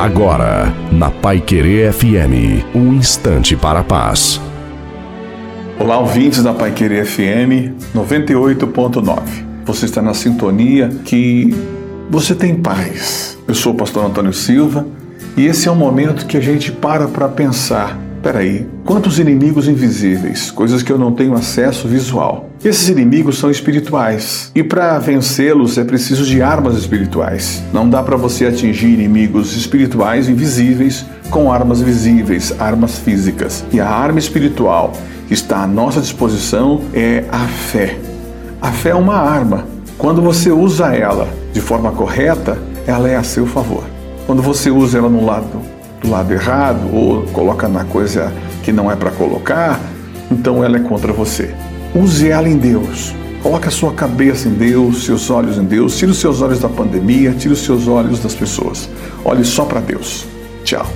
Agora, na Pai Querer FM, um instante para a paz. Olá, ouvintes da Pai Querer FM 98.9. Você está na sintonia que você tem paz. Eu sou o pastor Antônio Silva e esse é um momento que a gente para para pensar Peraí, quantos inimigos invisíveis, coisas que eu não tenho acesso visual. Esses inimigos são espirituais e para vencê-los é preciso de armas espirituais. Não dá para você atingir inimigos espirituais invisíveis com armas visíveis, armas físicas. E a arma espiritual que está à nossa disposição é a fé. A fé é uma arma. Quando você usa ela de forma correta, ela é a seu favor. Quando você usa ela no lado do lado errado ou coloca na coisa que não é para colocar, então ela é contra você. Use ela em Deus. Coloque a sua cabeça em Deus, seus olhos em Deus. Tire os seus olhos da pandemia, tire os seus olhos das pessoas. Olhe só para Deus. Tchau.